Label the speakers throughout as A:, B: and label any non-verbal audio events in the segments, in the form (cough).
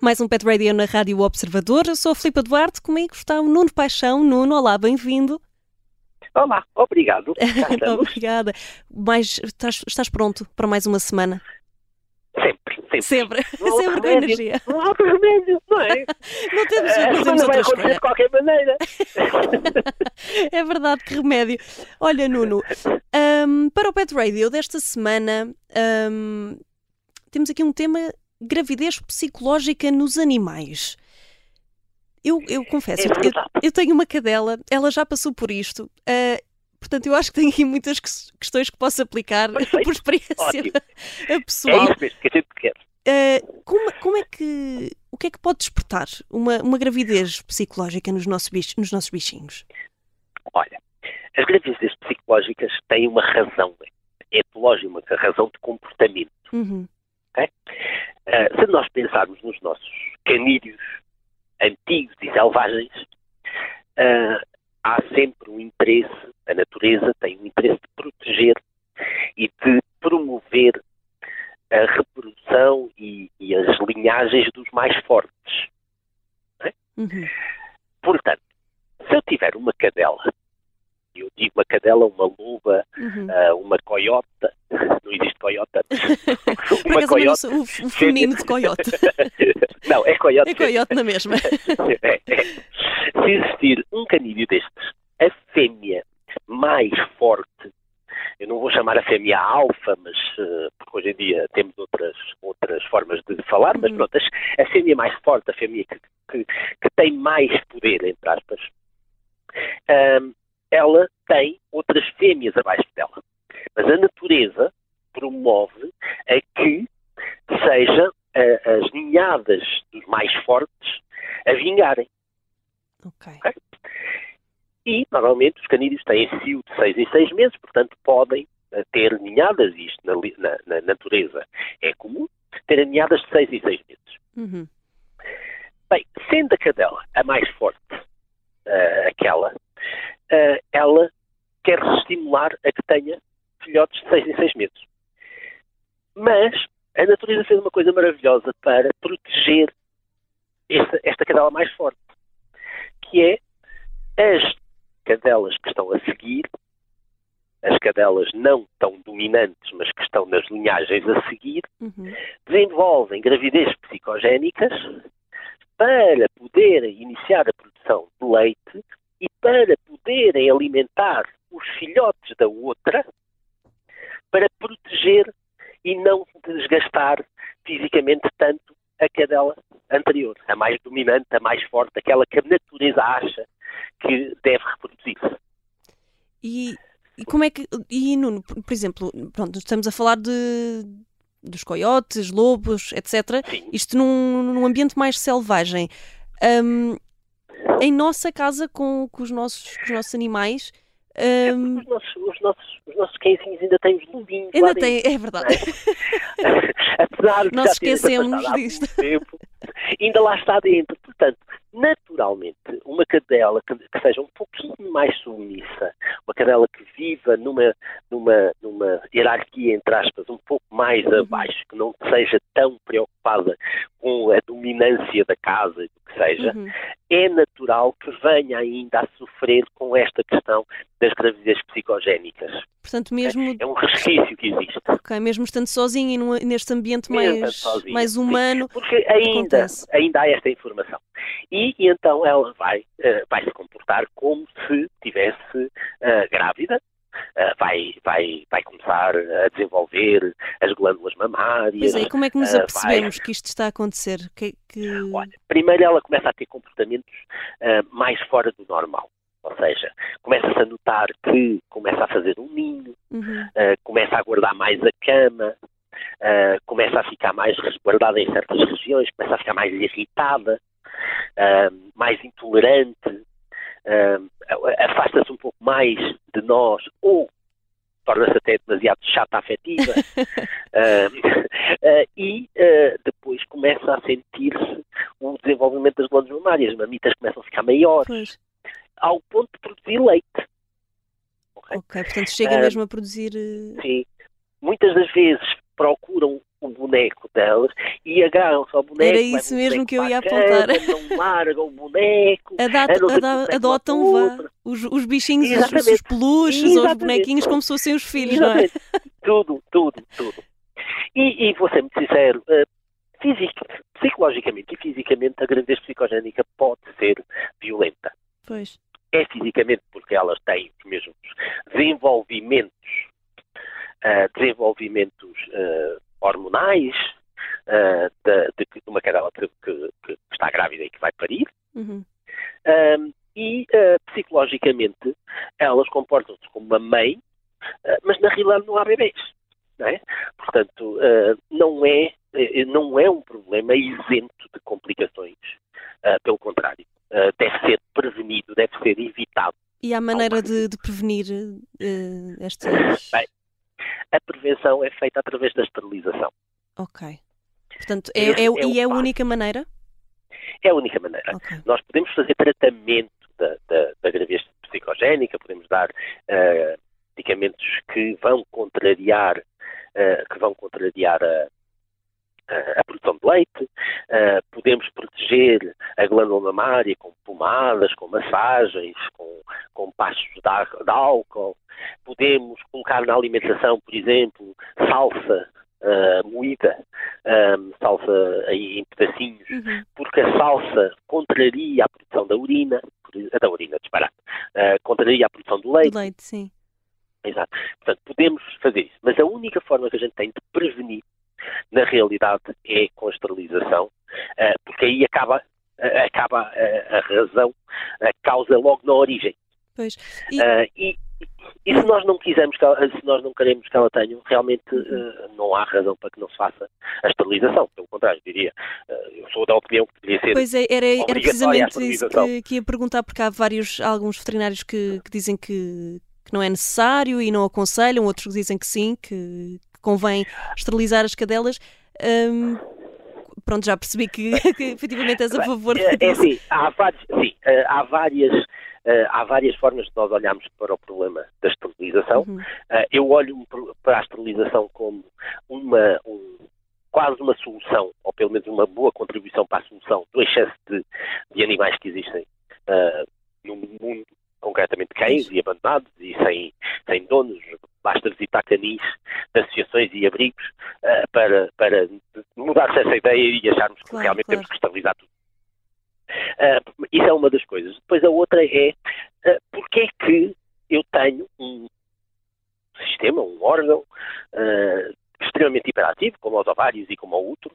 A: Mais um Pet Radio na Rádio Observador. Eu sou a Filipe Duarte, comigo está o Nuno Paixão. Nuno, olá, bem-vindo.
B: Olá, obrigado. (laughs)
A: Obrigada. Mas estás, estás pronto para mais uma semana?
B: Sempre, sempre.
A: Sempre, sempre com energia.
B: Não há outro remédio, não é?
A: não temos,
B: não
A: temos
B: vai
A: outra
B: acontecer de qualquer maneira. (laughs)
A: É verdade, que remédio. Olha, Nuno, hum, para o Pet Radio desta semana, hum, temos aqui um tema gravidez psicológica nos animais. Eu, eu confesso,
B: É
A: eu- eu, tenho uma cadela, ela já passou por isto. ah, portanto, eu acho que tem aqui muitas ques- questões que posso aplicar
B: Perfeito. (laughs)
A: por experiência
B: Ótimo. (laughs)
A: eh,
B: É
A: pessoal.
B: isso mesmo que a gente quer.
A: Ah, como, como é que. O que é que pode despertar uma, uma gravidez psicológica nos nossos, bich- nos nossos bichinhos?
B: Olha, as gravidezes psicológicas têm uma razão etológica, uma razão de comportamento.
A: Uhum.
B: Ah, se nós pensarmos nos nossos canídeos antigos e selvagens, ah, há sempre um interesse, a natureza tem um interesse de proteger e de promover a reprodução e, e as linhagens dos mais fortes.
A: Uhum.
B: Portanto, se eu tiver uma cadela, eu digo uma cadela, uma loba,
A: Uhum.
B: ah, uma coiota, (laughs) não existe coiota, (laughs) uma
A: sou o, o feminino de coiote. (laughs)
B: não, é coiote.
A: É coiote na mesma.
B: É, é. Se existir um canídeo destes, a fêmea mais forte, eu não vou chamar a fêmea alfa, mas eh, porque hoje em dia temos outras, outras formas de falar, mas
A: Uhum.
B: pronto, a fêmea mais forte, a fêmea que, que, que tem mais poder, entre aspas, ahm, ela tem outras fêmeas abaixo dela. Mas a natureza promove a que sejam ah, as ninhadas dos mais fortes a vingarem.
A: Ok.
B: E, normalmente, os canídeos têm cio de seis em seis meses, portanto, podem ter ninhadas, isto na, na- na natureza é comum, ter ninhadas de seis em seis meses.
A: Uhum.
B: Bem, sendo a cadela a mais forte, eh, aquela, eh, ela quer se estimular a que tenha filhotes de seis em seis meses. Mas a natureza fez uma coisa maravilhosa para proteger esta, esta cadela mais forte, que é as cadelas que estão a seguir, as cadelas não tão dominantes, mas que estão nas linhagens a seguir,
A: Uhum.
B: Desenvolvem gravidez psicogénicas para poderem iniciar a produção de leite e para poderem alimentar os filhotes da outra para proteger e não desgastar fisicamente tanto a cadela anterior, a mais dominante, a mais forte, aquela que a natureza acha que deve reproduzir-se.
A: E, e como é que. E Nuno, por, exemplo, pronto, estamos a falar de dos coiotes, lobos, etc.
B: Sim.
A: Isto num, num ambiente mais selvagem. Hum, em nossa casa, com, com os, nossos, com os nossos animais, hum,
B: Os nossos, os, nossos, os nossos cãezinhos ainda têm os lobinhos
A: ainda tem. É verdade. (laughs)
B: Apesar de
A: Nós esquecemos disto.
B: tempo, ainda lá está dentro. Portanto, naturalmente, uma cadela que, que seja um pouquinho mais submissa, uma cadela que viva numa, numa, numa hierarquia, entre aspas, um pouco mais
A: Uhum.
B: abaixo, que não seja tão preocupada com a dominância da casa e do que seja,
A: Uhum.
B: é natural que venha ainda a sofrer com esta questão das gravidezes psicogénicas.
A: Portanto, mesmo,
B: É um resquício que existe.
A: ok, mesmo estando sozinho e num- neste ambiente
B: Mesmo
A: mais,
B: sozinha,
A: mais
B: sim.
A: humano,
B: Porque ainda, ainda há esta informação. E, e então ela vai, eh, vai se comportar como se estivesse eh, grávida. Eh, vai, vai, vai começar a desenvolver as glândulas mamárias.
A: Pois é, e como é que nos
B: vai-
A: apercebemos que isto está a acontecer? Que, que...
B: Olha, primeiro ela começa a ter comportamentos ah, mais fora do normal. Ou seja, começa-se a notar que começa a fazer um ninho,
A: Uhum.
B: ah, começa a guardar mais a cama, ah, começa a ficar mais resguardada em certas regiões, começa a ficar mais irritada, ah, mais intolerante, afasta-se um pouco mais de nós ou torna-se até demasiado chata afetiva (laughs) (laughs) Ah, e ah, depois começa a sentir-se o desenvolvimento das glândulas mamárias, as mamitas começam a ficar maiores,
A: Pois.
B: ao ponto de produzir leite.
A: Ok, portanto chega mesmo a produzir. eh,
B: Sim. Muitas das vezes procuram o boneco delas e agarram-se ao boneco.
A: Era isso mesmo que eu ia apontar.
B: cama, Não largam o boneco.
A: Adotam vá, os, os bichinhos, os,
B: Exatamente.
A: os peluches ou os
B: Exatamente.
A: bonequinhos como se fossem os filhos, não é?
B: Exatamente. Tudo, tudo, tudo. E, e vou ser muito sincero, eh, físico, psicologicamente e fisicamente a gravidez psicogénica pode ser violenta.
A: Pois.
B: É fisicamente porque elas têm os mesmos desenvolvimentos, eh, desenvolvimentos eh, hormonais eh, de, de, de uma cadela que, que- que está grávida e que vai parir.
A: Uhum.
B: Um, e uh, psicologicamente elas comportam-se como uma mãe, uh, mas na realidade não há bebês. Não é? Portanto, uh, não, é, não é um problema isento de complicações. Uh, pelo contrário, uh, deve ser prevenido, deve ser evitado.
A: E há maneira de, de prevenir eh, estas.
B: Bem. A prevenção é feita através da esterilização.
A: Ok. Portanto, é, é-
B: é o
A: e é a única maneira?
B: É a única maneira.
A: Ok.
B: Nós podemos fazer tratamento da, da, da gravidez psicogénica, podemos dar eh, medicamentos que vão contrariar, eh, que vão contrariar a, a- a produção de leite, eh, podemos proteger a glândula mamária com pomadas, com massagens, com, com passos de, de álcool, podemos colocar na alimentação, por exemplo, salsa eh, moída, eh, salsa aí em pedacinhos,
A: Uhum.
B: porque a salsa contraria a produção da urina, da urina, disparado, uh, contraria a produção do leite,
A: Do leite, sim.
B: exato. Portanto, podemos fazer isso, mas a única forma que a gente tem de prevenir, na realidade, é com a esterilização, uh, porque aí acaba, uh, acaba uh, a razão, a causa logo na origem.
A: Pois. E-
B: e, e se nós não quisermos que ela, se nós não queremos que ela tenha, realmente uh, não há razão para que não se faça a esterilização. Pelo contrário, diria, uh, eu sou da opinião que deveria ser
A: Pois é, era, era
B: a
A: precisamente isso que, que ia perguntar, porque há vários, alguns veterinários que, que dizem que, que não é necessário e não aconselham, outros que dizem que sim, que convém esterilizar as cadelas. Hum, pronto, já percebi que, (laughs) que efetivamente és a favor
B: É, é assim, há, vários, sim, eh, há, várias, eh, há várias formas de nós olharmos para o problema da esterilização.
A: Uhum.
B: Eh, eu olho para a esterilização como uma, um- quase uma solução, ou pelo menos uma boa contribuição para a solução do excesso de, de animais que existem eh, no mundo, concretamente cães e abandonados e sem, sem donos. Basta visitar canis associações e abrigos eh, para, para mudar-se essa ideia e acharmos que
A: Claro,
B: realmente
A: claro.
B: temos que estabilizar tudo. Ah, isso é uma das coisas. Depois a outra é uh, porque é que eu tenho um sistema, um órgão ah, extremamente hiperativo, como os ovários e como o útero,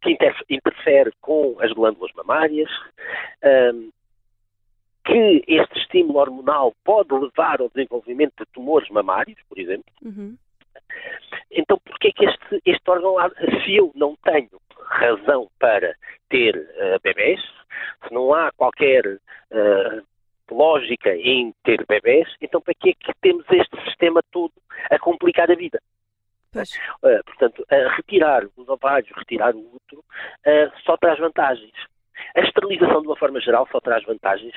B: que inter- interfere com as glândulas mamárias, que este estímulo hormonal pode levar ao desenvolvimento de tumores mamários, por exemplo.
A: Uhum.
B: Então, porquê é que este, este órgão, há- se eu não tenho razão para ter eh, bebés, se não há qualquer eh, lógica em ter bebés, então para que é que temos este sistema todo a complicar a vida? Eh, portanto, eh, retirar os ovários, retirar o útero, eh, só traz vantagens. A esterilização, de uma forma geral, só traz vantagens.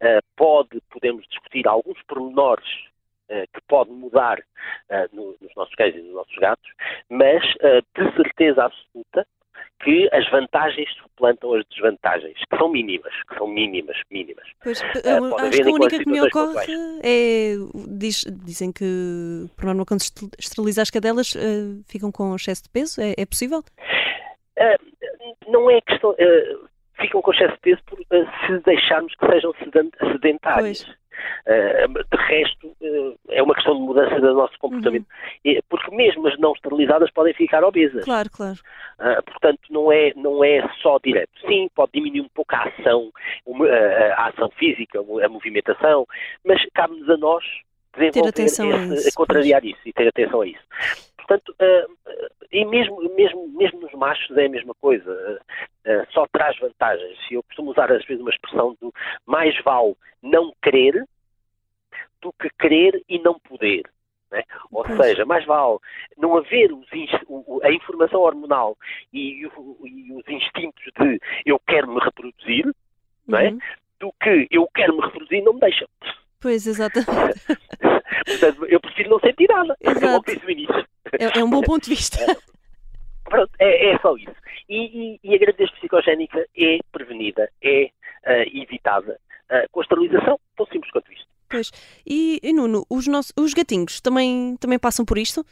B: Eh, pode, podemos discutir alguns pormenores eh, que pode mudar no- nos nossos cães e nos nossos gatos, mas de certeza absoluta que as vantagens suplantam as desvantagens, que são mínimas, que são mínimas, mínimas.
A: Pois, a-
B: pode
A: acho que a única que me ocorre é. diz- dizem que, por norma, quando se esteriliza as cadelas, eh, ficam com excesso de peso. É, é possível?
B: Eh, não é questão. Ficam com excesso de peso por, eh, se deixarmos que sejam sedentários. Eh, de resto, eh, é uma questão de mudança do nosso comportamento. Eh, Porque mesmo as não esterilizadas podem ficar obesas.
A: Claro, claro.
B: Ah, portanto, não é, não é só direto. Sim, pode diminuir um pouco a ação, uma- a, a ação física, a movimentação, mas cabe-nos a nós desenvolver
A: atenção a
B: esse-
A: isso,
B: contrariar isso e ter atenção a isso. Portanto, ah, ah, e mesmo, mesmo, mesmo nos machos é a mesma coisa. Ah, só traz vantagens. Eu costumo usar às vezes uma expressão do mais vale não querer do que querer e não poder. né? Ou seja, mais vale não haver os o- a informação hormonal e, o- e os instintos de eu quero me reproduzir, é?
A: Uhum.
B: do que eu quero me reproduzir e não me deixam.
A: Pois, exatamente. (laughs)
B: Portanto, eu prefiro não sentir nada.
A: Exato.
B: Como disse o início.
A: É, é um bom ponto de vista. (laughs)
B: Pronto, é, é só isso. E, e, e, a gravidez psicogénica é prevenida, é uh, evitada uh, com a esterilização, tão simples quanto isto.
A: Pois. E, e Nuno, os, nossos, os gatinhos também, também passam por isto?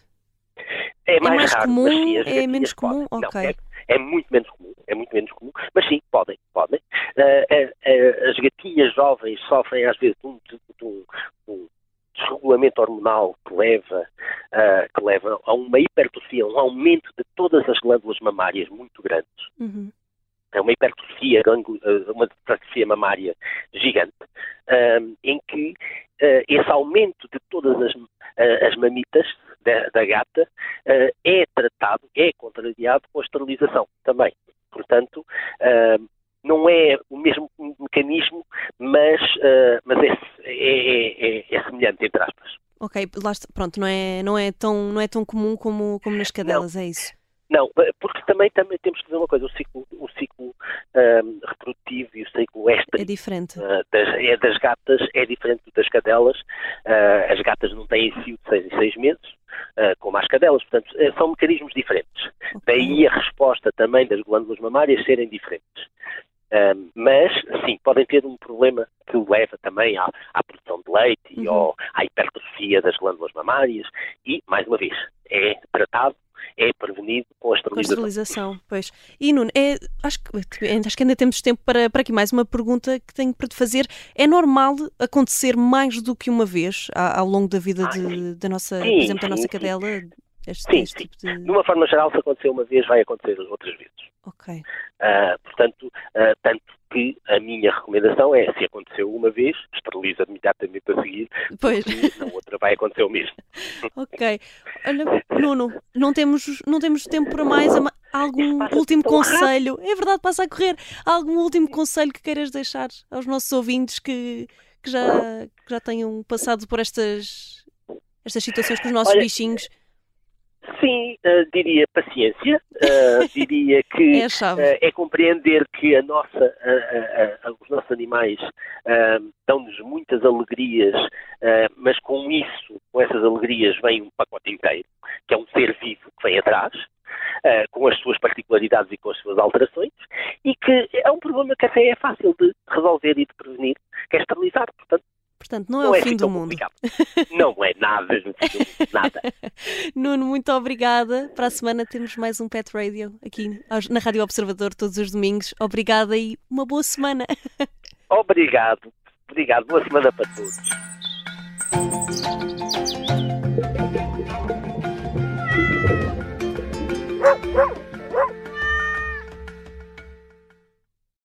B: É mais,
A: é mais
B: raro,
A: comum?
B: sim,
A: é menos comum?
B: Podem.
A: Ok.
B: Não, é, é, muito menos comum, é muito menos comum, mas sim, podem, podem. Uh, as gatinhas jovens sofrem às vezes de um, de um, um desregulamento hormonal que leva, uh, que leva a uma hipertrofia, um aumento de todas as glândulas mamárias muito grandes.
A: Uhum.
B: É uma hipertrofia, uma hipertrofia mamária gigante, uh, em que uh, esse aumento de todas as, as mamitas da, da gata é tratado, é contrariado com a esterilização também. Portanto, não é o mesmo mecanismo, mas, uh, mas é, é, é, é, semelhante, entre aspas.
A: Ok, pronto, não é, não, é tão, não é tão comum como, como nas cadelas,
B: não.
A: é isso?
B: Não, porque também, também temos que dizer uma coisa, o ciclo, o ciclo um, reprodutivo e o ciclo extra
A: é diferente.
B: Uh, das, é das gatas é diferente das cadelas. Uh, as gatas não têm cio de 6 em 6 meses, uh, como as cadelas, portanto, são mecanismos diferentes. Okay. Daí a resposta também das glândulas mamárias serem diferentes. Um, mas, sim, podem ter um problema que leva também à, à produção de leite uhum. ou à hipertrofia das glândulas mamárias e, mais uma vez, é tratado é prevenido com a esterilização. Com a
A: esterilização, pois. E Nuno, é, acho, que, acho que ainda temos tempo para, para aqui mais uma pergunta que tenho para te fazer. É normal acontecer mais do que uma vez ao longo da vida de, da nossa, sim, por exemplo, da nossa sim, cadela?
B: Este, sim, este tipo de... de uma forma geral, se acontecer uma vez, vai acontecer outras vezes.
A: Ok.
B: Uh, portanto, uh, tanto que a minha recomendação é, se aconteceu uma vez, esteriliza imediatamente a seguir,
A: pois.
B: na outra vai acontecer o mesmo. (laughs)
A: ok. Olha, Nuno, não temos, não temos tempo para mais. Algum último conselho? Rápido. É verdade, passa a correr. Algum último conselho que queiras deixar aos nossos ouvintes que, que, já, que já tenham passado por estas, estas situações com os nossos Olha, bichinhos?
B: Sim, uh, diria paciência, uh, (laughs) diria que
A: é,
B: uh, é, compreender que a nossa, os nossos animais dão-nos muitas alegrias, mas com isso, com essas alegrias, vem um pacote inteiro, que é um ser vivo que vem atrás, com as suas particularidades e com as suas alterações, e que é um problema que até é fácil de resolver e de prevenir, que é esterilizar.
A: Portanto, não é não é o fim do mundo.
B: Não é nada, nada. (laughs)
A: Nuno, muito obrigada. Para a semana temos mais um Pet Radio aqui na Rádio Observador todos os domingos. Obrigada e uma boa semana. (laughs)
B: Obrigado. Obrigado. Boa semana para todos. (laughs)